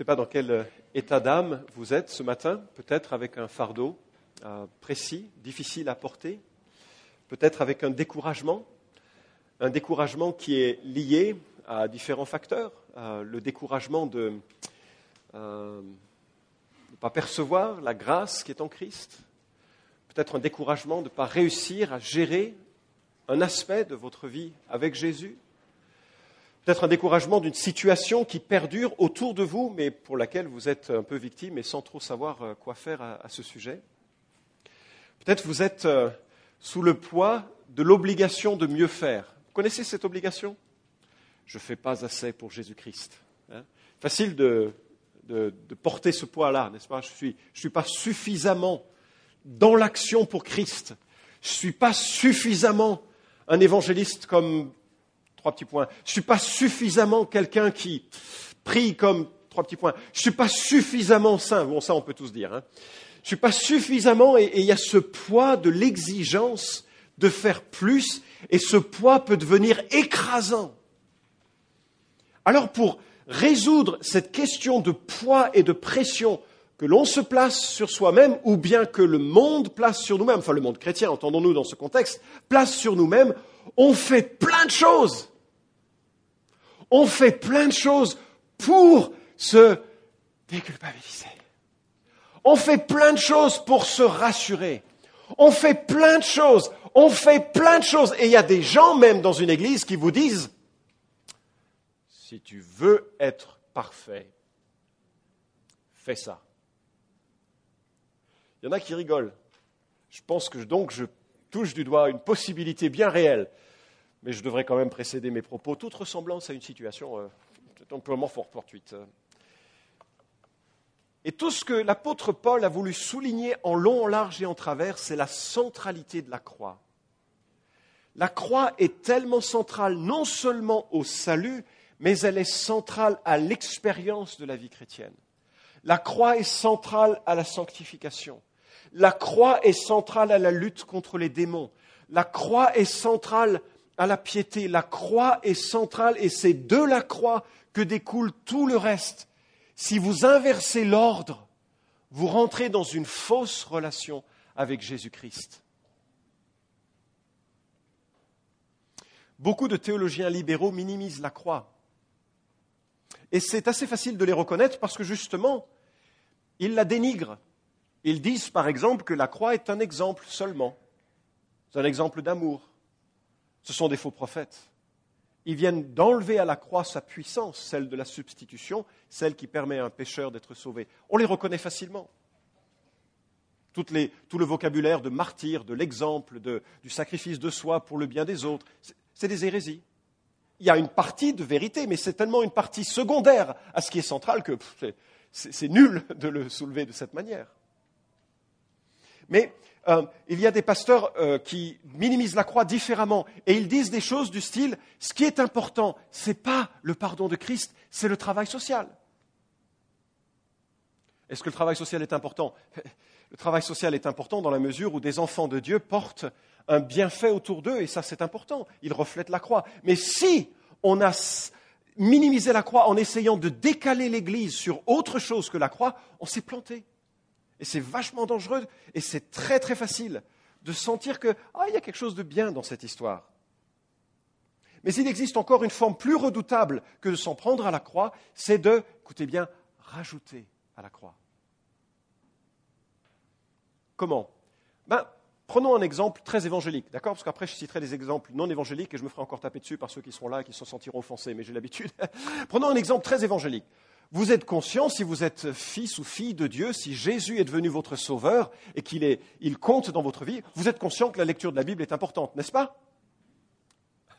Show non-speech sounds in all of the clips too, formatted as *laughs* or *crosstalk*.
sais pas dans quel euh, état d'âme vous êtes ce matin, peut-être avec un fardeau euh, précis, difficile à porter, peut-être avec un découragement, un découragement qui est lié à différents facteurs, euh, le découragement de ne pas percevoir la grâce qui est en Christ, peut-être un découragement de ne pas réussir à gérer un aspect de votre vie avec Jésus, peut-être un découragement d'une situation qui perdure autour de vous, mais pour laquelle vous êtes un peu victime et sans trop savoir euh, quoi faire à, ce sujet. Peut-être vous êtes euh, sous le poids de l'obligation de mieux faire. Vous connaissez cette obligation? Je ne fais pas assez pour Jésus-Christ. Hein. Facile de, porter ce poids-là, n'est-ce pas? Je ne suis, suis pas suffisamment dans l'action pour Christ. Je ne suis pas suffisamment un évangéliste comme trois petits points. Je ne suis pas suffisamment quelqu'un qui prie comme trois petits points. Je ne suis pas suffisamment saint. Bon, ça, on peut tous dire. Hein. Je ne suis pas suffisamment, et il y a ce poids de l'exigence de faire plus, et ce poids peut devenir écrasant. Alors, pour résoudre cette question de poids et de pression que l'on se place sur soi-même, ou bien que le monde place sur nous-mêmes, enfin le monde chrétien, entendons-nous dans ce contexte, place sur nous-mêmes, on fait plein de choses on fait plein de choses pour se déculpabiliser. On fait plein de choses pour se rassurer. On fait plein de choses. On fait plein de choses. Et il y a des gens même dans une église qui vous disent, si tu veux être parfait, fais ça. Il y en a qui rigolent. Je pense que donc je touche du doigt une possibilité bien réelle mais je devrais quand même précéder mes propos. Toute ressemblance à une situation amplement fort fortuite. Et tout ce que l'apôtre Paul a voulu souligner en long, en large et en travers, c'est la centralité de la croix. La croix est tellement centrale non seulement au salut, mais elle est centrale à l'expérience de la vie chrétienne. La croix est centrale à la sanctification. La croix est centrale à la lutte contre les démons. La croix est centrale à la piété. La croix est centrale et c'est de la croix que découle tout le reste. Si vous inversez l'ordre, vous rentrez dans une fausse relation avec Jésus-Christ. Beaucoup de théologiens libéraux minimisent la croix. Et c'est assez facile de les reconnaître parce que justement, ils la dénigrent. Ils disent par exemple que la croix est un exemple seulement. C'est un exemple d'amour. Ce sont des faux prophètes. Ils viennent d'enlever à la croix sa puissance, celle de la substitution, celle qui permet à un pécheur d'être sauvé. On les reconnaît facilement. tout le vocabulaire de martyr, de l'exemple, du sacrifice de soi pour le bien des autres, c'est des hérésies. Il y a une partie de vérité, mais c'est tellement une partie secondaire à ce qui est central que c'est nul de le soulever de cette manière. Mais euh, il y a des pasteurs euh, qui minimisent la croix différemment et ils disent des choses du style ce qui est important, ce n'est pas le pardon de Christ, c'est le travail social. Est-ce que le travail social est important? *laughs* Le travail social est important dans la mesure où des enfants de Dieu portent un bienfait autour d'eux et ça c'est important. Ils reflètent la croix. Mais si on a minimisé la croix en essayant de décaler l'Église sur autre chose que la croix, on s'est planté. Et c'est vachement dangereux et c'est très très facile de sentir que ah, il y a quelque chose de bien dans cette histoire. Mais il existe encore une forme plus redoutable que de s'en prendre à la croix, c'est de, écoutez bien, rajouter à la croix. Comment? Ben, Prenons un exemple très évangélique, d'accord? Parce qu'après, je citerai des exemples non évangéliques et je me ferai encore taper dessus par ceux qui sont là et qui se sentiront offensés, mais j'ai l'habitude. *laughs* Prenons un exemple très évangélique. Vous êtes conscient, si vous êtes fils ou fille de Dieu, si Jésus est devenu votre sauveur et qu'il il compte dans votre vie, vous êtes conscient que la lecture de la Bible est importante, n'est-ce pas?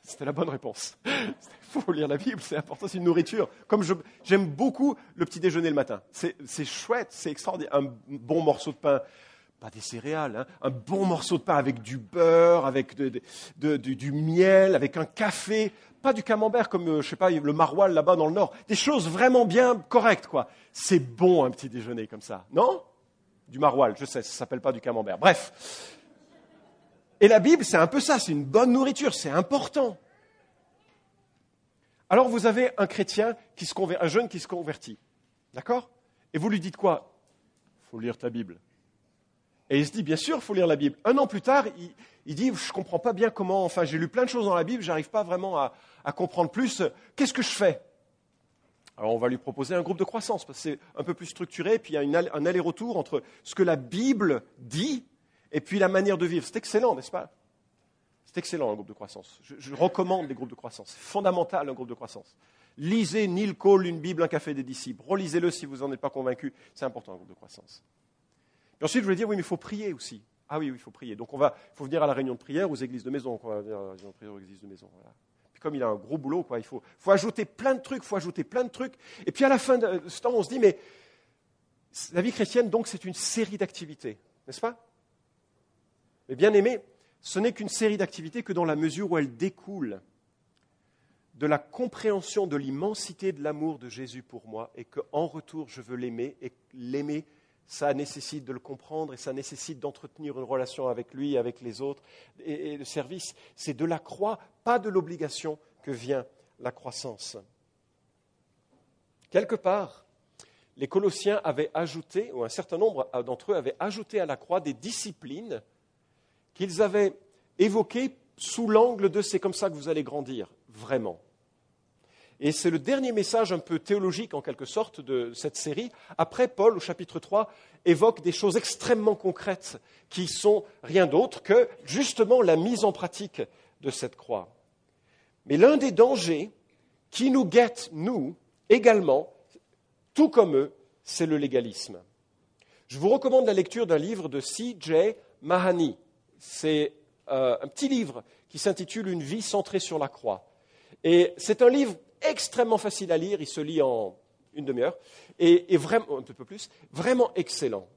C'était la bonne réponse. Il *laughs* faut lire la Bible, c'est important, c'est une nourriture. Comme j'aime beaucoup le petit déjeuner le matin. C'est chouette, c'est extraordinaire. Un bon morceau de pain, pas des céréales, hein, un bon morceau de pain avec du beurre, avec du miel, avec un café, pas du camembert comme, euh, je sais le maroilles là-bas dans le nord. Des choses vraiment bien correctes, quoi. C'est bon un petit déjeuner comme ça, non? Du maroilles, je sais, ça s'appelle pas du camembert. Bref. Et la Bible, c'est un peu ça, c'est une bonne nourriture, c'est important. Alors vous avez un chrétien qui se convertit, un jeune qui se convertit. D'accord? Et vous lui dites quoi? Faut lire ta Bible. Et il se dit, bien sûr, il faut lire la Bible. Un an plus tard, il, dit, je ne comprends pas bien comment, enfin, j'ai lu plein de choses dans la Bible, j'arrive pas vraiment à, comprendre plus. Qu'est-ce que je fais? Alors on va lui proposer un groupe de croissance, parce que c'est un peu plus structuré, puis il y a un aller-retour entre ce que la Bible dit et puis la manière de vivre. C'est excellent, n'est-ce pas? C'est excellent un groupe de croissance. Je, recommande les groupes de croissance. C'est fondamental un groupe de croissance. Lisez Neil Cole, une Bible, un café des disciples. Relisez-le si vous n'en êtes pas convaincu. C'est important un groupe de croissance. Et ensuite, je voulais dire, oui, mais il faut prier aussi. Ah oui, oui, il faut prier. Donc, on va, il faut venir à la réunion de prière aux églises de maison. Venir à la réunion de prière aux églises de maison. Voilà comme il a un gros boulot, quoi, il faut, ajouter plein de trucs, il faut ajouter plein de trucs. Et puis à la fin de ce temps, on se dit, mais la vie chrétienne, donc, c'est une série d'activités, n'est-ce pas? Mais bien aimé, ce n'est qu'une série d'activités que dans la mesure où elle découle de la compréhension de l'immensité de l'amour de Jésus pour moi et qu'en retour, je veux l'aimer et l'aimer ça nécessite de le comprendre et ça nécessite d'entretenir une relation avec lui, avec les autres. Et, le service, c'est de la croix, pas de l'obligation que vient la croissance. Quelque part, les Colossiens avaient ajouté, ou un certain nombre d'entre eux avaient ajouté à la croix des disciplines qu'ils avaient évoquées sous l'angle de c'est comme ça que vous allez grandir, vraiment. Et c'est le dernier message un peu théologique en quelque sorte de cette série. Après, Paul, au chapitre 3, évoque des choses extrêmement concrètes qui sont rien d'autre que justement la mise en pratique de cette croix. Mais l'un des dangers qui nous guette, nous, également, tout comme eux, c'est le légalisme. Je vous recommande la lecture d'un livre de C.J. Mahani. C'est euh, un petit livre qui s'intitule Une vie centrée sur la croix. Et c'est un livre extrêmement facile à lire, il se lit en une demi-heure, et, vraiment, un peu plus, vraiment excellent.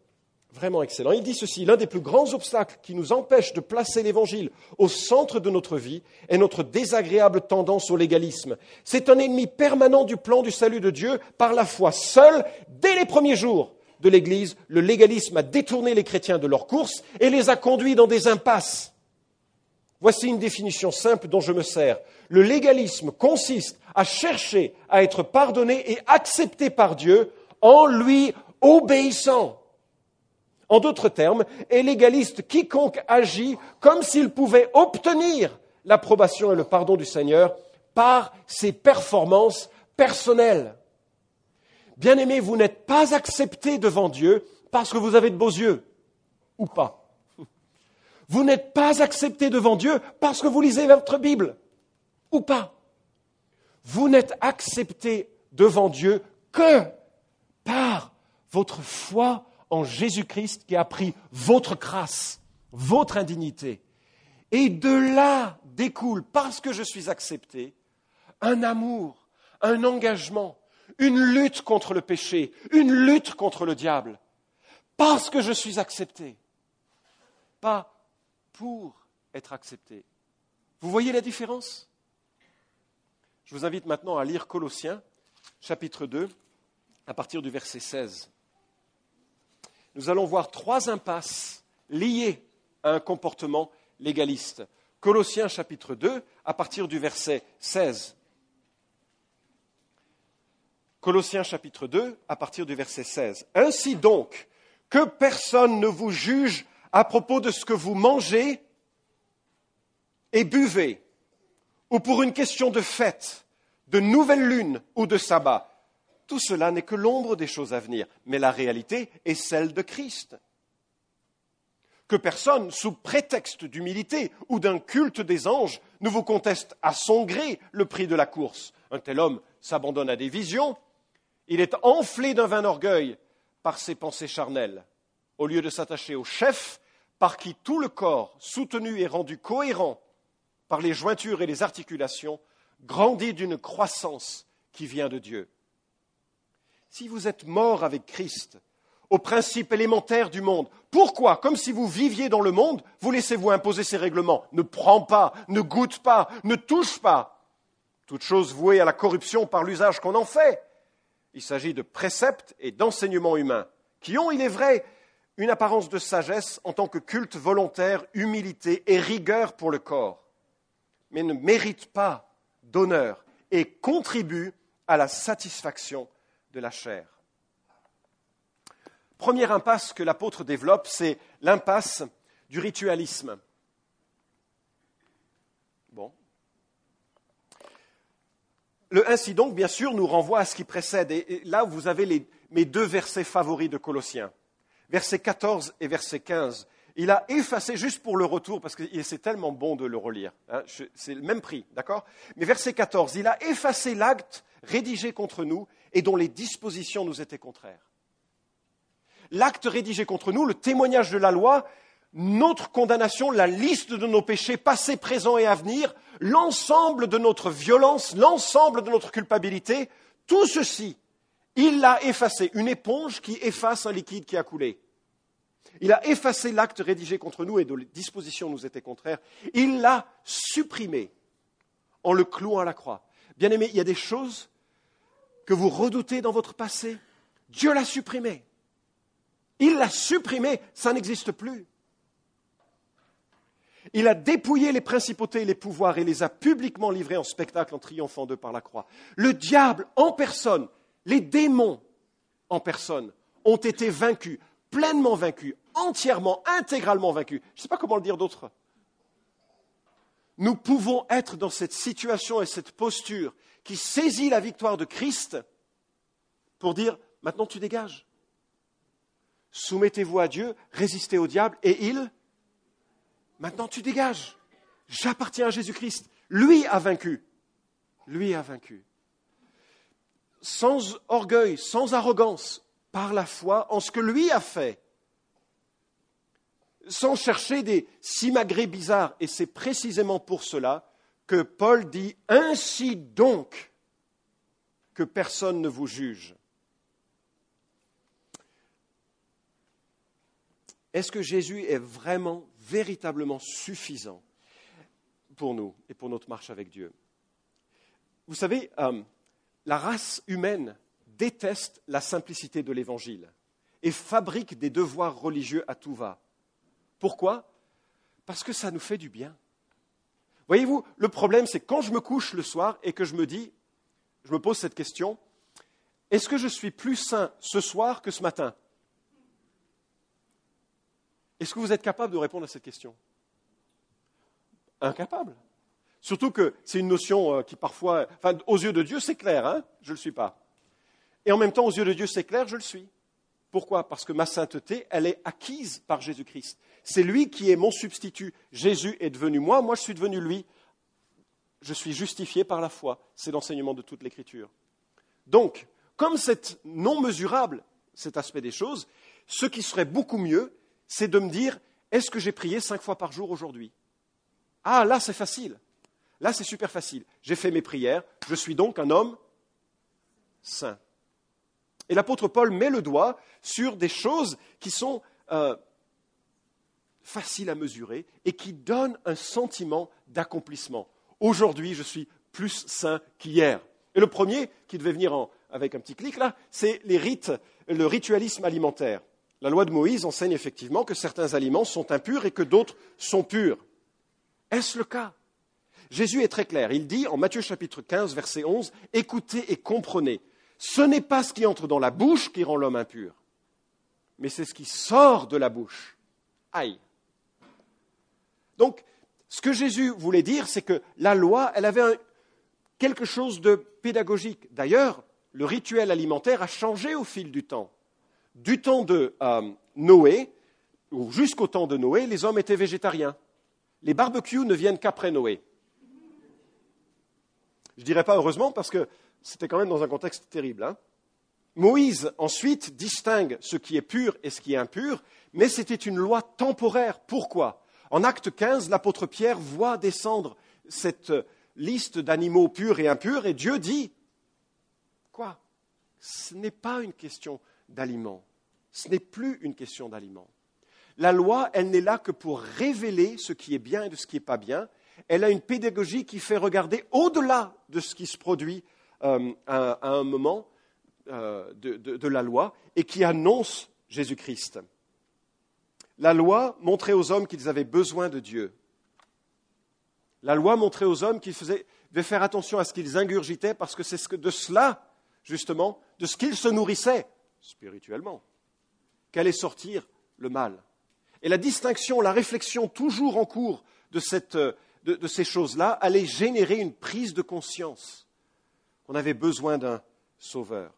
Vraiment excellent. Il dit ceci, l'un des plus grands obstacles qui nous empêche de placer l'Évangile au centre de notre vie est notre désagréable tendance au légalisme. C'est un ennemi permanent du plan du salut de Dieu par la foi seule dès les premiers jours de l'Église. Le légalisme a détourné les chrétiens de leur course et les a conduits dans des impasses. Voici une définition simple dont je me sers. Le légalisme consiste à chercher à être pardonné et accepté par Dieu en lui obéissant. En d'autres termes, est légaliste quiconque agit comme s'il pouvait obtenir l'approbation et le pardon du Seigneur par ses performances personnelles. Bien-aimé, vous n'êtes pas accepté devant Dieu parce que vous avez de beaux yeux, ou pas. Vous n'êtes pas accepté devant Dieu parce que vous lisez votre Bible, ou pas. Vous n'êtes accepté devant Dieu que par votre foi en Jésus-Christ qui a pris votre grâce, votre indignité. Et de là découle, parce que je suis accepté, un amour, un engagement, une lutte contre le péché, une lutte contre le diable. Parce que je suis accepté. Pas pour être accepté. Vous voyez la différence? Je vous invite maintenant à lire Colossiens, chapitre 2, à partir du verset 16. Nous allons voir trois impasses liées à un comportement légaliste. Colossiens chapitre 2, à partir du verset 16. Colossiens chapitre 2, à partir du verset 16. Ainsi donc, que personne ne vous juge à propos de ce que vous mangez et buvez, ou pour une question de fête, de nouvelle lune ou de sabbat. Tout cela n'est que l'ombre des choses à venir, mais la réalité est celle de Christ. Que personne, sous prétexte d'humilité ou d'un culte des anges, ne vous conteste à son gré le prix de la course. Un tel homme s'abandonne à des visions, il est enflé d'un vain orgueil par ses pensées charnelles. Au lieu de s'attacher au chef, par qui tout le corps, soutenu et rendu cohérent par les jointures et les articulations, grandit d'une croissance qui vient de Dieu. Si vous êtes mort avec Christ, au principe élémentaire du monde, pourquoi, comme si vous viviez dans le monde, vous laissez-vous imposer ces règlements? Ne prends pas, ne goûte pas, ne touche pas. Toute chose vouée à la corruption par l'usage qu'on en fait. Il s'agit de préceptes et d'enseignements humains, qui ont, il est vrai, une apparence de sagesse en tant que culte volontaire, humilité et rigueur pour le corps, mais ne mérite pas d'honneur et contribue à la satisfaction de la chair. Première impasse que l'apôtre développe, c'est l'impasse du ritualisme. Bon. Le ainsi donc, bien sûr, nous renvoie à ce qui précède. Et là, vous avez mes deux versets favoris de Colossiens, versets 14 et verset 15. Il a effacé, juste pour le retour, parce que c'est tellement bon de le relire, hein, c'est le même prix, d'accord? Mais verset 14, il a effacé l'acte rédigé contre nous et dont les dispositions nous étaient contraires. L'acte rédigé contre nous, le témoignage de la loi, notre condamnation, la liste de nos péchés passés, présents et à venir, l'ensemble de notre violence, l'ensemble de notre culpabilité, tout ceci, il l'a effacé, une éponge qui efface un liquide qui a coulé. Il a effacé l'acte rédigé contre nous et dont les dispositions nous étaient contraires. Il l'a supprimé en le clouant à la croix. Bien aimé, il y a des choses que vous redoutez dans votre passé. Dieu l'a supprimé. Il l'a supprimé, ça n'existe plus. Il a dépouillé les principautés et les pouvoirs et les a publiquement livrés en spectacle en triomphant d'eux par la croix. Le diable en personne, les démons en personne ont été vaincus, pleinement vaincus, entièrement, intégralement vaincus. Je ne sais pas comment le dire d'autre. Nous pouvons être dans cette situation et cette posture qui saisit la victoire de Christ pour dire maintenant tu dégages. Soumettez-vous à Dieu, résistez au diable et il, maintenant tu dégages. J'appartiens à Jésus-Christ. Lui a vaincu. Lui a vaincu. Sans orgueil, sans arrogance, par la foi en ce que lui a fait sans chercher des simagrées bizarres. Et c'est précisément pour cela que Paul dit Ainsi donc que personne ne vous juge. Est-ce que Jésus est vraiment, véritablement suffisant pour nous et pour notre marche avec Dieu? Vous savez, euh, la race humaine déteste la simplicité de l'Évangile et fabrique des devoirs religieux à tout va. Pourquoi? Parce que ça nous fait du bien. Voyez-vous, le problème, c'est quand je me couche le soir et que je me dis, je me pose cette question, est-ce que je suis plus sain ce soir que ce matin? Est-ce que vous êtes capable de répondre à cette question? Incapable. Surtout que c'est une notion euh, qui parfois, aux yeux de Dieu, c'est clair, hein? Je ne le suis pas. Et en même temps, aux yeux de Dieu, c'est clair, je le suis. Pourquoi? Parce que ma sainteté, elle est acquise par Jésus-Christ. C'est lui qui est mon substitut. Jésus est devenu moi, moi je suis devenu lui. Je suis justifié par la foi. C'est l'enseignement de toute l'Écriture. Donc, comme c'est non mesurable, cet aspect des choses, ce qui serait beaucoup mieux, c'est de me dire, est-ce que j'ai prié cinq fois par jour aujourd'hui? Ah, là c'est facile. Là c'est super facile. J'ai fait mes prières, je suis donc un homme saint. Et l'apôtre Paul met le doigt sur des choses qui sont euh, faciles à mesurer et qui donnent un sentiment d'accomplissement. Aujourd'hui, je suis plus sain qu'hier. Et le premier, qui devait venir avec un petit clic là, c'est les rites, le ritualisme alimentaire. La loi de Moïse enseigne effectivement que certains aliments sont impurs et que d'autres sont purs. Est-ce le cas? Jésus est très clair. Il dit en Matthieu chapitre 15, verset 11, Écoutez et comprenez. Ce n'est pas ce qui entre dans la bouche qui rend l'homme impur, mais c'est ce qui sort de la bouche. Aïe. Donc, ce que Jésus voulait dire, c'est que la loi, elle avait quelque chose de pédagogique. D'ailleurs, le rituel alimentaire a changé au fil du temps. Du temps de euh, Noé, ou jusqu'au temps de Noé, les hommes étaient végétariens. Les barbecues ne viennent qu'après Noé. Je ne dirais pas heureusement parce que c'était quand même dans un contexte terrible. Hein. Moïse, ensuite, distingue ce qui est pur et ce qui est impur, mais c'était une loi temporaire. Pourquoi? En acte 15, l'apôtre Pierre voit descendre cette liste d'animaux purs et impurs, et Dieu dit Quoi? Ce n'est pas une question d'aliment. Ce n'est plus une question d'aliment. La loi, elle n'est là que pour révéler ce qui est bien et de ce qui n'est pas bien. Elle a une pédagogie qui fait regarder au-delà de ce qui se produit euh, à, un moment euh, de, la loi et qui annonce Jésus-Christ. La loi montrait aux hommes qu'ils avaient besoin de Dieu. La loi montrait aux hommes qu'ils devaient faire attention à ce qu'ils ingurgitaient parce que c'est de cela, justement, de ce qu'ils se nourrissaient spirituellement, qu'allait sortir le mal. Et la distinction, la réflexion toujours en cours de, de ces choses-là allait générer une prise de conscience qu'on avait besoin d'un sauveur.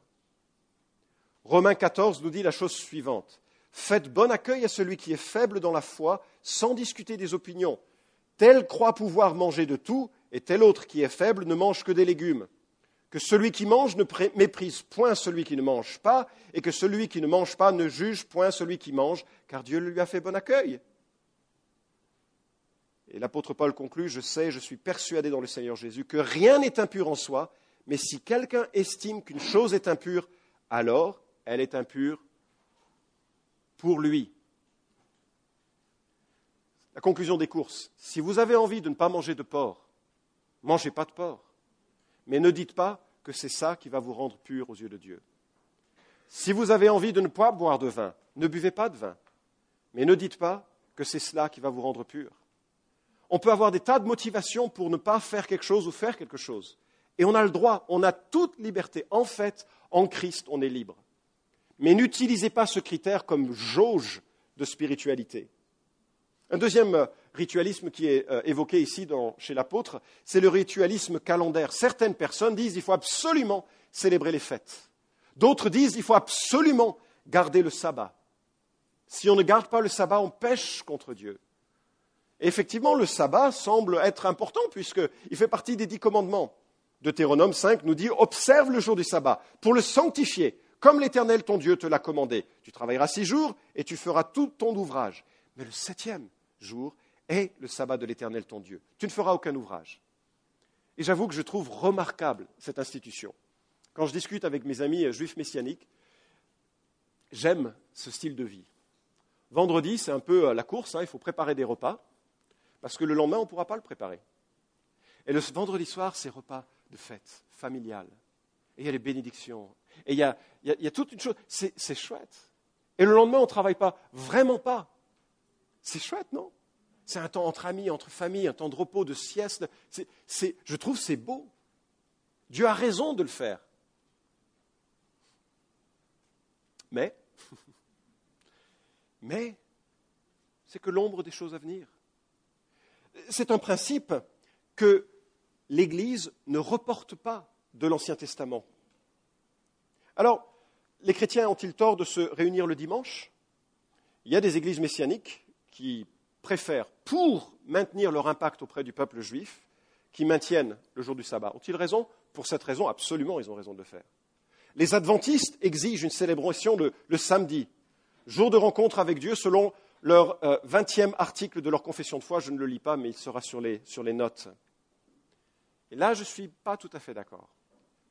Romains 14 nous dit la chose suivante. Faites bon accueil à celui qui est faible dans la foi, sans discuter des opinions. Tel croit pouvoir manger de tout, et tel autre qui est faible ne mange que des légumes. Que celui qui mange ne méprise point celui qui ne mange pas, et que celui qui ne mange pas ne juge point celui qui mange, car Dieu lui a fait bon accueil. Et l'apôtre Paul conclut, je sais, je suis persuadé dans le Seigneur Jésus que rien n'est impur en soi, mais si quelqu'un estime qu'une chose est impure, alors elle est impure pour lui. La conclusion des courses. Si vous avez envie de ne pas manger de porc, mangez pas de porc. Mais ne dites pas que c'est ça qui va vous rendre pur aux yeux de Dieu. Si vous avez envie de ne pas boire de vin, ne buvez pas de vin. Mais ne dites pas que c'est cela qui va vous rendre pur. On peut avoir des tas de motivations pour ne pas faire quelque chose ou faire quelque chose. Et on a le droit, on a toute liberté. En fait, en Christ, on est libre. Mais n'utilisez pas ce critère comme jauge de spiritualité. Un deuxième euh, ritualisme qui est euh, évoqué ici chez l'apôtre, c'est le ritualisme calendaire. Certaines personnes disent qu'il faut absolument célébrer les fêtes. D'autres disent qu'il faut absolument garder le sabbat. Si on ne garde pas le sabbat, on pêche contre Dieu. Effectivement, le sabbat semble être important puisqu'il fait partie des dix commandements. Deutéronome 5 nous dit Observe le jour du sabbat pour le sanctifier, comme l'Éternel ton Dieu te l'a commandé. Tu travailleras six jours et tu feras tout ton ouvrage. Mais le septième jour est le sabbat de l'Éternel ton Dieu. Tu ne feras aucun ouvrage. Et j'avoue que je trouve remarquable cette institution. Quand je discute avec mes amis juifs messianiques, j'aime ce style de vie. Vendredi, c'est un peu la course, hein, il faut préparer des repas, parce que le lendemain, on ne pourra pas le préparer. Et le vendredi soir, c'est repas de fête familiale. Et il y a les bénédictions. Et il y a, toute une chose. C'est chouette. Et le lendemain, on ne travaille pas. Vraiment pas. C'est chouette, non? C'est un temps entre amis, entre familles, un temps de repos, de sieste. je trouve c'est beau. Dieu a raison de le faire. Mais, *laughs* mais, c'est que l'ombre des choses à venir. C'est un principe que l'Église ne reporte pas de l'Ancien Testament. Alors, les chrétiens ont-ils tort de se réunir le dimanche? Il y a des églises messianiques qui préfèrent, pour maintenir leur impact auprès du peuple juif, qui maintiennent le jour du sabbat. Ont-ils raison? Pour cette raison, absolument, ils ont raison de le faire. Les adventistes exigent une célébration le, samedi, jour de rencontre avec Dieu, selon leur euh, vingtième article de leur confession de foi. Je ne le lis pas, mais il sera sur les notes. Et là, je ne suis pas tout à fait d'accord.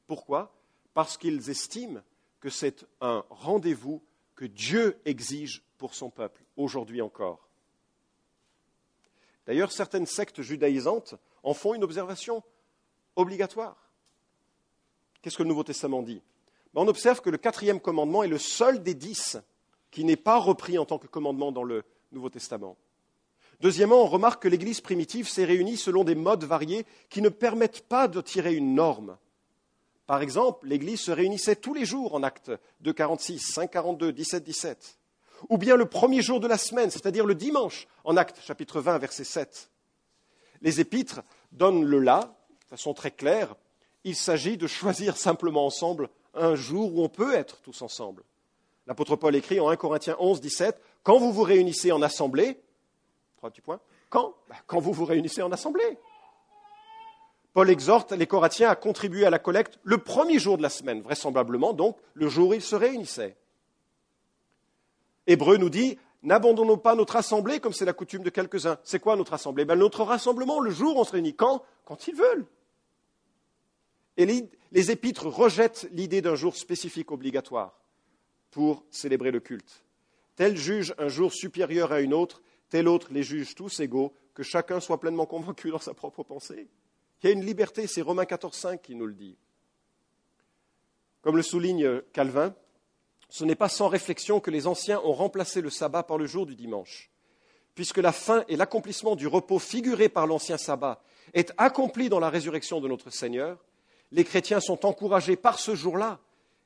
Pourquoi? Parce qu'ils estiment que c'est un rendez-vous que Dieu exige pour son peuple, aujourd'hui encore. D'ailleurs, certaines sectes judaïsantes en font une observation obligatoire. Qu'est-ce que le Nouveau Testament dit? Ben, On observe que le quatrième commandement est le seul des dix qui n'est pas repris en tant que commandement dans le Nouveau Testament. Deuxièmement, on remarque que l'Église primitive s'est réunie selon des modes variés qui ne permettent pas de tirer une norme. Par exemple, l'Église se réunissait tous les jours en actes 2, 46, 5, 42, 17, 17. Ou bien le premier jour de la semaine, c'est-à-dire le dimanche, en actes chapitre 20, verset 7. Les épîtres donnent le là, de façon très claire. Il s'agit de choisir simplement ensemble un jour où on peut être tous ensemble. L'apôtre Paul écrit en 1 Corinthiens 11, 17, Quand vous vous réunissez en assemblée, quand bah, Quand vous vous réunissez en assemblée. Paul exhorte les Corinthiens à contribuer à la collecte le premier jour de la semaine, vraisemblablement donc le jour où ils se réunissaient. Hébreu nous dit N'abandonnons pas notre assemblée comme c'est la coutume de quelques-uns. C'est quoi notre assemblée? Ben, Notre rassemblement, le jour où on se réunit. Quand? Quand ils veulent. Et les, les épîtres rejettent l'idée d'un jour spécifique obligatoire pour célébrer le culte. Tel juge un jour supérieur à une autre, tel autre les juge tous égaux, que chacun soit pleinement convaincu dans sa propre pensée. Il y a une liberté, c'est Romains 14,5 qui nous le dit. Comme le souligne Calvin, ce n'est pas sans réflexion que les anciens ont remplacé le sabbat par le jour du dimanche. Puisque la fin et l'accomplissement du repos figuré par l'ancien sabbat est accompli dans la résurrection de notre Seigneur, les chrétiens sont encouragés par ce jour-là,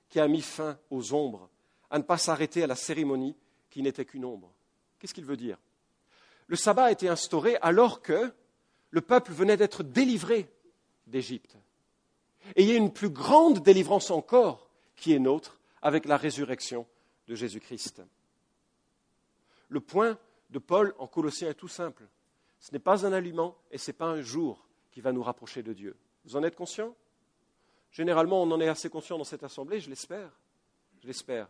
qui a mis fin aux ombres, à ne pas s'arrêter à la cérémonie, qui n'était qu'une ombre. Qu'est-ce qu'il veut dire? Le sabbat a été instauré alors que le peuple venait d'être délivré d'Égypte. Et il y a une plus grande délivrance encore qui est nôtre avec la résurrection de Jésus-Christ. Le point de Paul en Colossiens est tout simple. Ce n'est pas un aliment et ce n'est pas un jour qui va nous rapprocher de Dieu. Vous en êtes conscient? Généralement, on en est assez conscient dans cette assemblée, je l'espère. Je l'espère.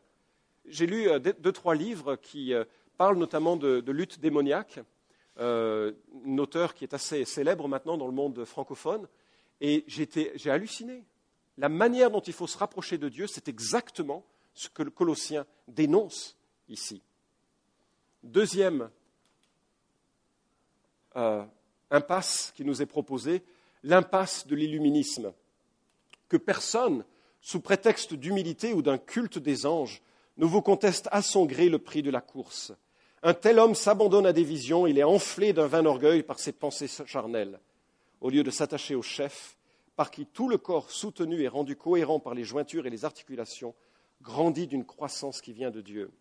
J'ai lu euh, deux, trois livres qui euh, parlent notamment de, lutte démoniaque. Euh, un auteur qui est assez célèbre maintenant dans le monde francophone. Et j'ai halluciné. La manière dont il faut se rapprocher de Dieu, c'est exactement ce que le Colossien dénonce ici. Deuxième impasse qui nous est proposée, l'impasse de l'illuminisme. Que personne, sous prétexte d'humilité ou d'un culte des anges, ne vous conteste à son gré le prix de la course. Un tel homme s'abandonne à des visions, il est enflé d'un vain orgueil par ses pensées charnelles. Au lieu de s'attacher au chef, par qui tout le corps soutenu et rendu cohérent par les jointures et les articulations, grandit d'une croissance qui vient de Dieu.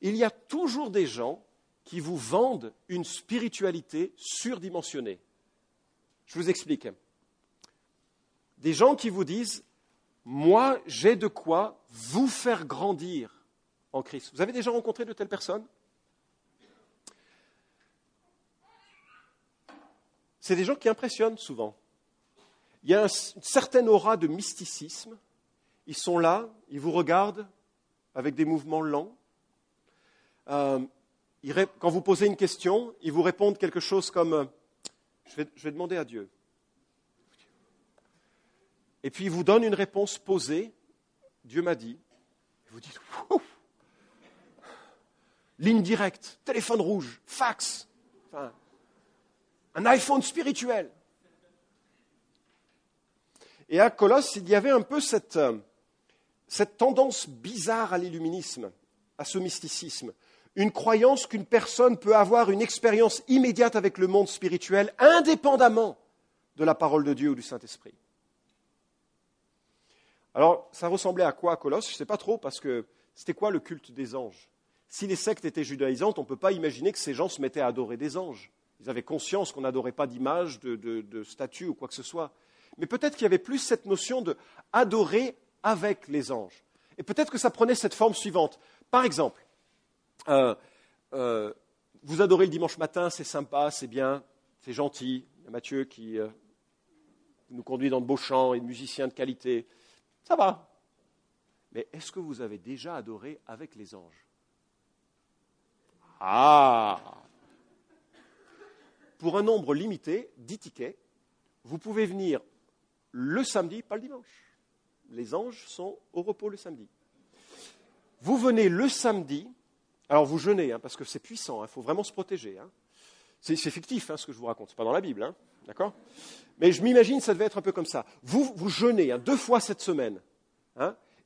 Il y a toujours des gens qui vous vendent une spiritualité surdimensionnée. Je vous explique. Des gens qui vous disent moi, j'ai de quoi vous faire grandir en Christ. Vous avez déjà rencontré de telles personnes? C'est des gens qui impressionnent souvent. Il y a une certaine aura de mysticisme. Ils sont là, ils vous regardent avec des mouvements lents. Euh, quand vous posez une question, ils vous répondent quelque chose comme je vais demander à Dieu et puis il vous donne une réponse posée, Dieu m'a dit, et vous dites, ligne directe, téléphone rouge, fax, un iPhone spirituel. Et à Colosse, il y avait un peu cette, euh, cette tendance bizarre à l'illuminisme, à ce mysticisme, une croyance qu'une personne peut avoir une expérience immédiate avec le monde spirituel, indépendamment de la parole de Dieu ou du Saint-Esprit. Alors, ça ressemblait à quoi à Colosse? Je ne sais pas trop, parce que c'était quoi le culte des anges? Si les sectes étaient judaïsantes, on ne peut pas imaginer que ces gens se mettaient à adorer des anges. Ils avaient conscience qu'on n'adorait pas d'image, de, de, statue ou quoi que ce soit. Mais peut-être qu'il y avait plus cette notion de adorer avec les anges. Et peut-être que ça prenait cette forme suivante. Par exemple, euh, euh, vous adorez le dimanche matin, c'est sympa, c'est bien, c'est gentil. Il y a Mathieu qui euh, nous conduit dans de beaux chants et de musiciens de qualité. Ça va. Mais est-ce que vous avez déjà adoré avec les anges? Ah Pour un nombre limité, 10 tickets, vous pouvez venir le samedi, pas le dimanche. Les anges sont au repos le samedi. Vous venez le samedi, alors vous jeûnez, hein, parce que c'est puissant, il hein, faut vraiment se protéger. Hein. C'est, fictif ce que je vous raconte, ce n'est pas dans la Bible. D'accord? Mais je m'imagine que ça devait être un peu comme ça. Vous, vous jeûnez deux fois cette semaine.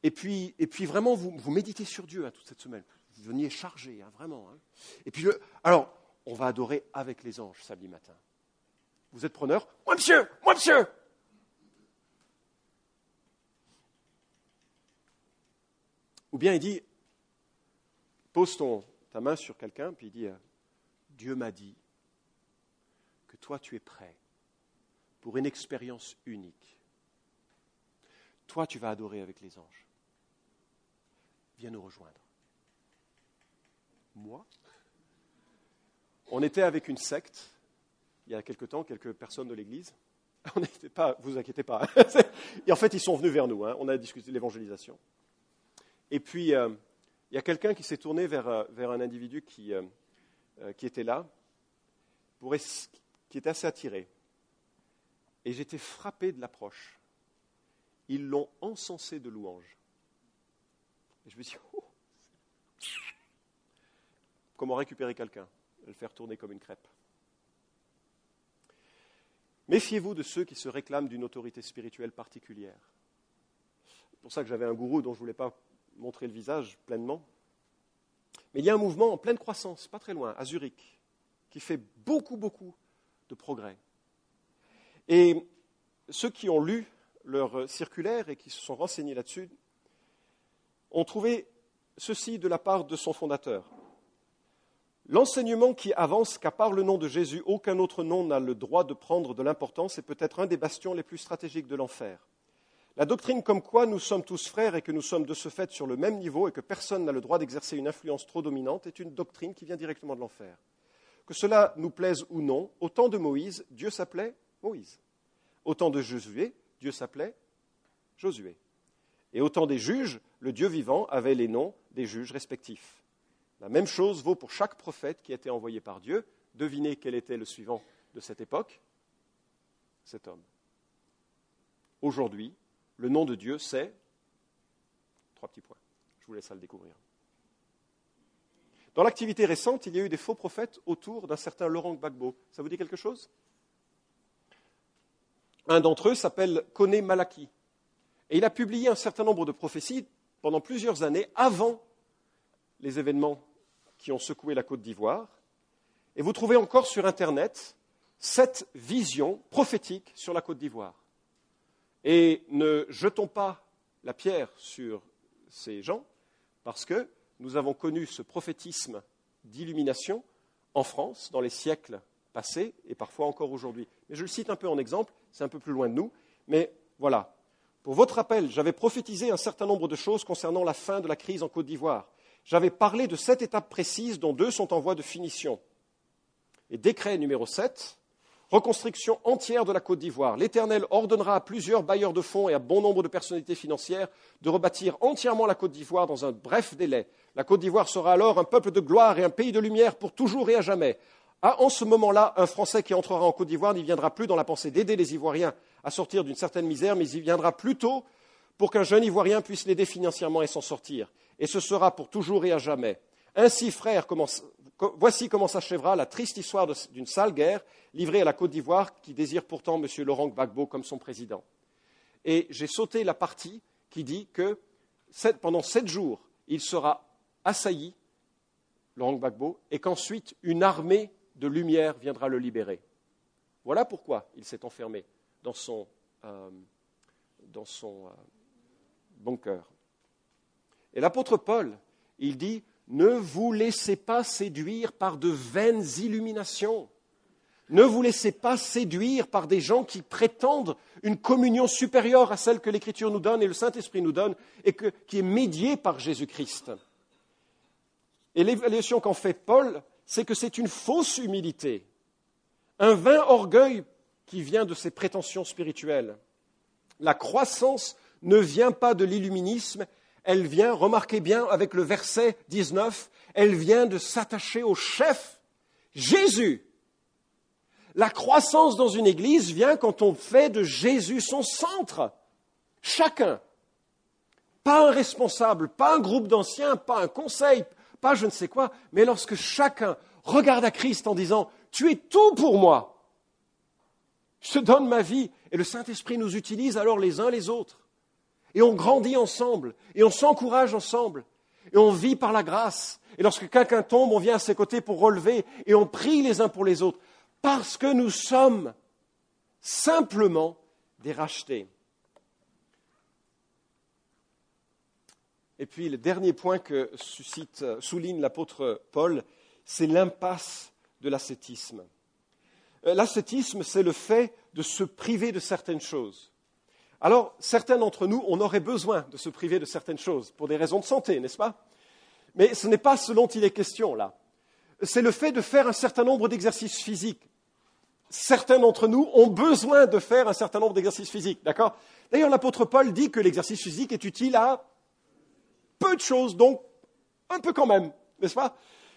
Et, puis, vraiment, vous, méditez sur Dieu toute cette semaine. Vous veniez chargé, vraiment. Et puis, alors, on va adorer avec les anges samedi matin. Vous êtes preneur Moi, monsieur Moi, monsieur Ou bien il dit, pose ton, ta main sur quelqu'un, puis il dit, Dieu m'a dit que toi tu es prêt pour une expérience unique. Toi, tu vas adorer avec les anges. Viens nous rejoindre. Moi On était avec une secte, il y a quelque temps, quelques personnes de l'Église. *laughs* On n'était pas, vous inquiétez pas. *laughs* Et en fait, ils sont venus vers nous. Hein. On a discuté de l'évangélisation. Et puis, euh, il y a quelqu'un qui s'est tourné vers, euh, vers, un individu qui, euh, qui était là, pour qui était assez attiré. Et j'étais frappé de l'approche. Ils l'ont encensé de louanges. Et je me dis, oh, comment récupérer quelqu'un Le faire tourner comme une crêpe. Méfiez-vous de ceux qui se réclament d'une autorité spirituelle particulière. C'est pour ça que j'avais un gourou dont je ne voulais pas montrer le visage pleinement. Mais il y a un mouvement en pleine croissance, pas très loin, à Zurich, qui fait beaucoup, beaucoup de progrès. Et ceux qui ont lu leur circulaire et qui se sont renseignés là-dessus ont trouvé ceci de la part de son fondateur. L'enseignement qui avance qu'à part le nom de Jésus, aucun autre nom n'a le droit de prendre de l'importance est peut-être un des bastions les plus stratégiques de l'enfer. La doctrine comme quoi nous sommes tous frères et que nous sommes de ce fait sur le même niveau et que personne n'a le droit d'exercer une influence trop dominante est une doctrine qui vient directement de l'enfer. Que cela nous plaise ou non, au temps de Moïse, Dieu s'appelait Moïse. Au temps de Josué, Dieu s'appelait Josué. Et au temps des juges, le Dieu vivant avait les noms des juges respectifs. La même chose vaut pour chaque prophète qui a été envoyé par Dieu. Devinez quel était le suivant de cette époque Cet homme. Aujourd'hui, le nom de Dieu, c'est trois petits points. Je vous laisse à le découvrir. Dans l'activité récente, il y a eu des faux prophètes autour d'un certain Laurent Gbagbo. Ça vous dit quelque chose? Un d'entre eux s'appelle Kone Malaki. Et il a publié un certain nombre de prophéties pendant plusieurs années avant les événements qui ont secoué la Côte d'Ivoire. Et vous trouvez encore sur Internet cette vision prophétique sur la Côte d'Ivoire. Et ne jetons pas la pierre sur ces gens, parce que nous avons connu ce prophétisme d'illumination en France dans les siècles passés et parfois encore aujourd'hui. Mais je le cite un peu en exemple, c'est un peu plus loin de nous, mais voilà. Pour votre rappel, j'avais prophétisé un certain nombre de choses concernant la fin de la crise en Côte d'Ivoire j'avais parlé de sept étapes précises dont deux sont en voie de finition. Et décret numéro 7, reconstruction entière de la Côte d'Ivoire. L'Éternel ordonnera à plusieurs bailleurs de fonds et à bon nombre de personnalités financières de rebâtir entièrement la Côte d'Ivoire dans un bref délai. La Côte d'Ivoire sera alors un peuple de gloire et un pays de lumière pour toujours et à jamais. Ah, en ce moment-là, un Français qui entrera en Côte d'Ivoire n'y viendra plus dans la pensée d'aider les Ivoiriens à sortir d'une certaine misère, mais il viendra plutôt pour qu'un jeune Ivoirien puisse l'aider financièrement et s'en sortir et ce sera pour toujours et à jamais. Ainsi, frères, voici comment s'achèvera la triste histoire d'une sale guerre livrée à la Côte d'Ivoire qui désire pourtant M. Laurent Gbagbo comme son président. Et j'ai sauté la partie qui dit que pendant sept jours, il sera assailli, Laurent Gbagbo, et qu'ensuite une armée de lumière viendra le libérer. Voilà pourquoi il s'est enfermé dans son, euh, euh, bunker. Et l'apôtre Paul, il dit, ne vous laissez pas séduire par de vaines illuminations. Ne vous laissez pas séduire par des gens qui prétendent une communion supérieure à celle que l'Écriture nous donne et le Saint-Esprit nous donne et qui est médiée par Jésus-Christ. Et l'évaluation qu'en fait Paul, c'est que c'est une fausse humilité, un vain orgueil qui vient de ses prétentions spirituelles. La croissance ne vient pas de l'illuminisme, elle vient, remarquez bien avec le verset 19, elle vient de s'attacher au chef, Jésus. La croissance dans une église vient quand on fait de Jésus son centre. Chacun. Pas un responsable, pas un groupe d'anciens, pas un conseil, pas je ne sais quoi, mais lorsque chacun regarde à Christ en disant, tu es tout pour moi. Je te donne ma vie et le Saint-Esprit nous utilise alors les uns les autres et on grandit ensemble, et on s'encourage ensemble, et on vit par la grâce. Et lorsque quelqu'un tombe, on vient à ses côtés pour relever, et on prie les uns pour les autres, parce que nous sommes simplement des rachetés. Et puis le dernier point que souligne l'apôtre Paul, c'est l'impasse de l'ascétisme. Euh, l'ascétisme, c'est le fait de se priver de certaines choses. Alors, certains d'entre nous, on aurait besoin de se priver de certaines choses pour des raisons de santé, n'est-ce pas? Mais ce n'est pas ce dont il est question là. C'est le fait de faire un certain nombre d'exercices physiques. Certains d'entre nous ont besoin de faire un certain nombre d'exercices physiques, d'accord? D'ailleurs, l'apôtre Paul dit que l'exercice physique est utile à peu de choses, donc un peu quand même, n'est-ce pas?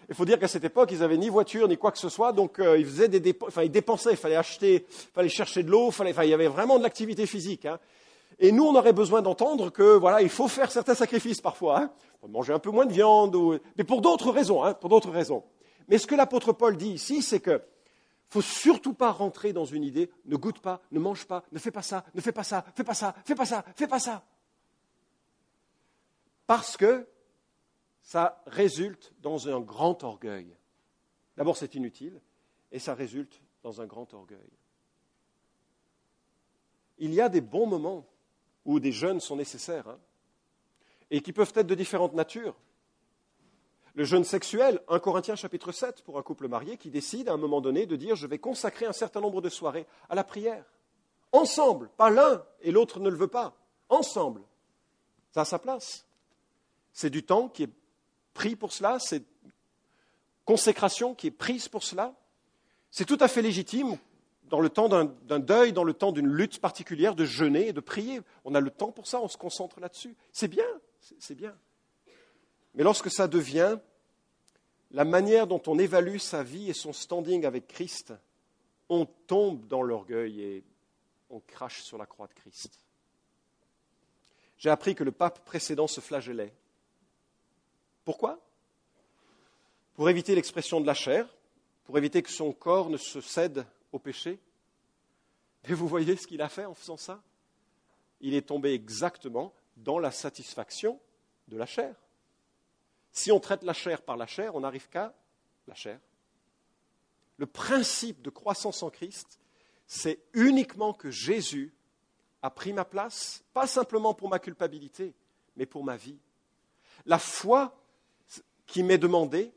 Il faut dire qu'à cette époque, ils n'avaient ni voiture, ni quoi que ce soit, donc euh, ils, faisaient des enfin, ils dépensaient, il fallait acheter, il fallait chercher de l'eau, il, y avait vraiment de l'activité physique. Hein. Et nous, on aurait besoin d'entendre que voilà, il faut faire certains sacrifices parfois, hein. manger un peu moins de viande, mais pour d'autres raisons, hein, pour d'autres raisons. Mais ce que l'apôtre Paul dit ici, c'est que faut surtout pas rentrer dans une idée, ne goûte pas, ne mange pas, ne fais pas ça, ne fais pas ça, fais pas ça, fais pas ça, fais pas ça. Parce que ça résulte dans un grand orgueil. D'abord, c'est inutile, et ça résulte dans un grand orgueil. Il y a des bons moments où des jeunes sont nécessaires, hein, et qui peuvent être de différentes natures. Le jeûne sexuel, 1 Corinthiens chapitre 7 pour un couple marié qui décide à un moment donné de dire je vais consacrer un certain nombre de soirées à la prière. Ensemble, pas l'un et l'autre ne le veut pas. Ensemble. Ça a sa place. C'est du temps qui est pris pour cela, c'est consécration qui est prise pour cela. C'est tout à fait légitime dans le temps d'un deuil, dans le temps d'une lutte particulière, de jeûner et de prier. On a le temps pour ça, on se concentre là-dessus. C'est bien, c'est bien. Mais lorsque ça devient la manière dont on évalue sa vie et son standing avec Christ, on tombe dans l'orgueil et on crache sur la croix de Christ. J'ai appris que le pape précédent se flagellait. Pourquoi? Pour éviter l'expression de la chair, pour éviter que son corps ne se cède au péché. Et vous voyez ce qu'il a fait en faisant ça? Il est tombé exactement dans la satisfaction de la chair. Si on traite la chair par la chair, on n'arrive qu'à la chair. Le principe de croissance en Christ, c'est uniquement que Jésus a pris ma place, pas simplement pour ma culpabilité, mais pour ma vie. La foi qui m'est demandée,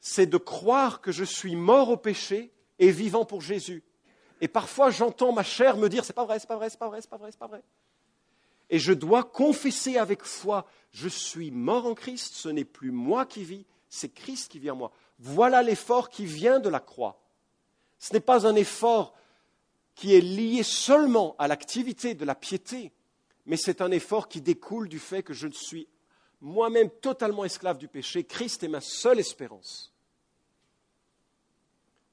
c'est de croire que je suis mort au péché et vivant pour Jésus. Et parfois, j'entends ma chair me dire, c'est pas vrai, c'est pas vrai, c'est pas vrai, c'est pas vrai, c'est pas vrai. Et je dois confesser avec foi, je suis mort en Christ, ce n'est plus moi qui vis, c'est Christ qui vit en moi. Voilà l'effort qui vient de la croix. Ce n'est pas un effort qui est lié seulement à l'activité de la piété, mais c'est un effort qui découle du fait que je suis moi-même totalement esclave du péché. Christ est ma seule espérance.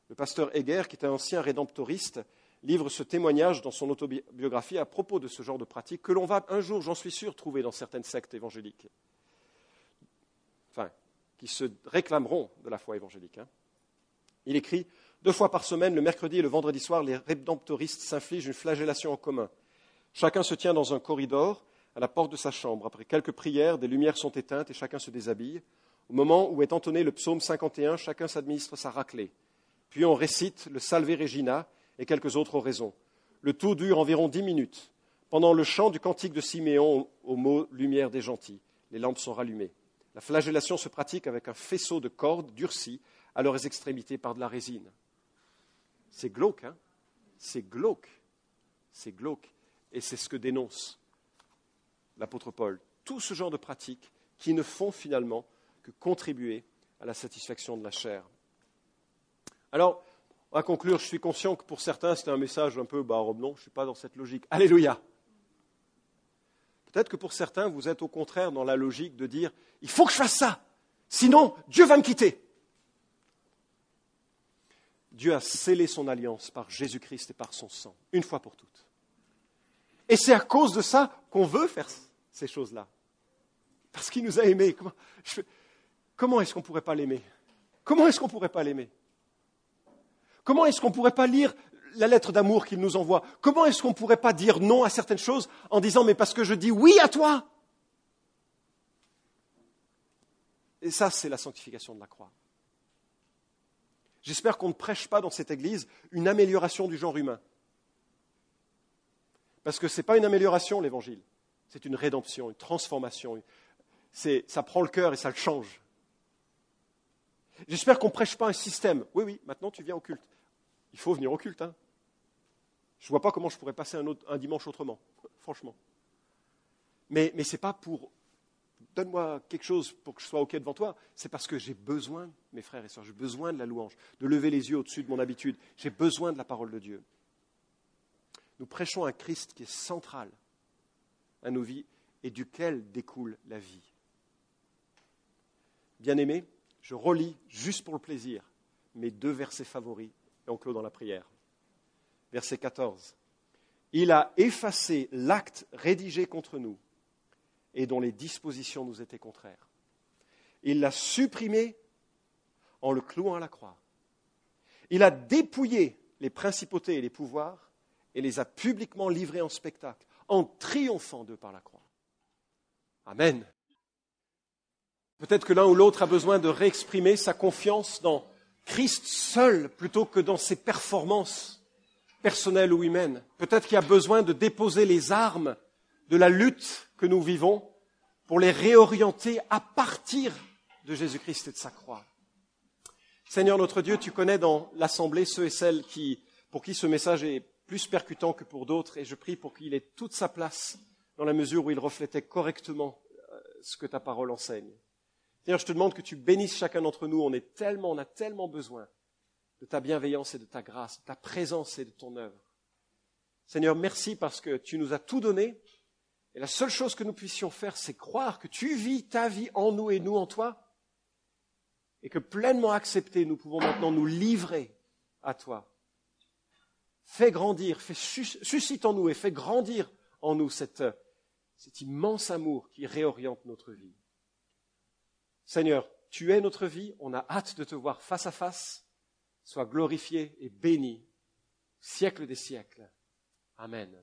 Le pasteur Heger, qui est un ancien rédemptoriste, livre ce témoignage dans son autobiographie à propos de ce genre de pratique que l'on va un jour, j'en suis sûr, trouver dans certaines sectes évangéliques. Enfin, qui se réclameront de la foi évangélique. Hein. Il écrit Deux fois par semaine, le mercredi et le vendredi soir, les rédemptoristes s'infligent une flagellation en commun. Chacun se tient dans un corridor à la porte de sa chambre. Après quelques prières, des lumières sont éteintes et chacun se déshabille. Au moment où est entonné le psaume 51, chacun s'administre sa raclée. Puis on récite le Salve Regina et quelques autres oraisons. Le tout dure environ dix minutes. Pendant le chant du cantique de Siméon au mot Lumière des gentils, les lampes sont rallumées. La flagellation se pratique avec un faisceau de cordes durcies à leurs extrémités par de la résine. C'est glauque, hein? C'est glauque. C'est glauque. Et c'est ce que dénonce l'apôtre Paul. Tout ce genre de pratiques qui ne font finalement que contribuer à la satisfaction de la chair. Alors, à conclure, je suis conscient que pour certains, c'était un message un peu, bah, non, je ne suis pas dans cette logique. Alléluia. Peut-être que pour certains, vous êtes au contraire dans la logique de dire, il faut que je fasse ça, sinon Dieu va me quitter. Dieu a scellé son alliance par Jésus-Christ et par son sang, une fois pour toutes. Et c'est à cause de ça qu'on veut faire ces choses-là. Parce qu'il nous a aimés. Comment, est-ce qu'on ne pourrait pas l'aimer? Comment est-ce qu'on ne pourrait pas l'aimer? Comment est-ce qu'on ne pourrait pas lire la lettre d'amour qu'il nous envoie? Comment est-ce qu'on ne pourrait pas dire non à certaines choses en disant mais parce que je dis oui à toi? Et ça, c'est la sanctification de la croix. J'espère qu'on ne prêche pas dans cette Église une amélioration du genre humain. Parce que ce n'est pas une amélioration, l'Évangile. C'est une rédemption, une transformation. Ça prend le cœur et ça le change. J'espère qu'on ne prêche pas un système. Oui, oui, maintenant tu viens au culte. Il faut venir au culte. Hein. Je ne vois pas comment je pourrais passer un, dimanche autrement, franchement. Mais, mais ce n'est pas pour donne-moi quelque chose pour que je sois OK devant toi. C'est parce que j'ai besoin, mes frères et sœurs, j'ai besoin de la louange, de lever les yeux au-dessus de mon habitude. J'ai besoin de la parole de Dieu. Nous prêchons un Christ qui est central à nos vies et duquel découle la vie. Bien-aimés, je relis juste pour le plaisir mes deux versets favoris et on clôt dans la prière. Verset 14. Il a effacé l'acte rédigé contre nous et dont les dispositions nous étaient contraires. Il l'a supprimé en le clouant à la croix. Il a dépouillé les principautés et les pouvoirs et les a publiquement livrés en spectacle, en triomphant d'eux par la croix. Amen. Peut-être que l'un ou l'autre a besoin de réexprimer sa confiance dans Christ seul plutôt que dans ses performances personnelles ou humaines. Peut-être qu'il y a besoin de déposer les armes de la lutte que nous vivons pour les réorienter à partir de Jésus-Christ et de sa croix. Seigneur notre Dieu, tu connais dans l'Assemblée ceux et celles qui, pour qui ce message est plus percutant que pour d'autres, et je prie pour qu'il ait toute sa place dans la mesure où il reflétait correctement euh, ce que ta parole enseigne. Seigneur, je te demande que tu bénisses chacun d'entre nous. On a tellement besoin de ta bienveillance et de ta grâce, de ta présence et de ton œuvre. Seigneur, merci parce que tu nous as tout donné. Et la seule chose que nous puissions faire, c'est croire que tu vis ta vie en nous et nous en toi. Et que pleinement acceptés, nous pouvons maintenant nous livrer à toi. Fais grandir, fais, suscite en nous et fais grandir en nous cet immense amour qui réoriente notre vie. Seigneur, tu es notre vie, on a hâte de te voir face à face. Sois glorifié et béni, siècle des siècles. Amen.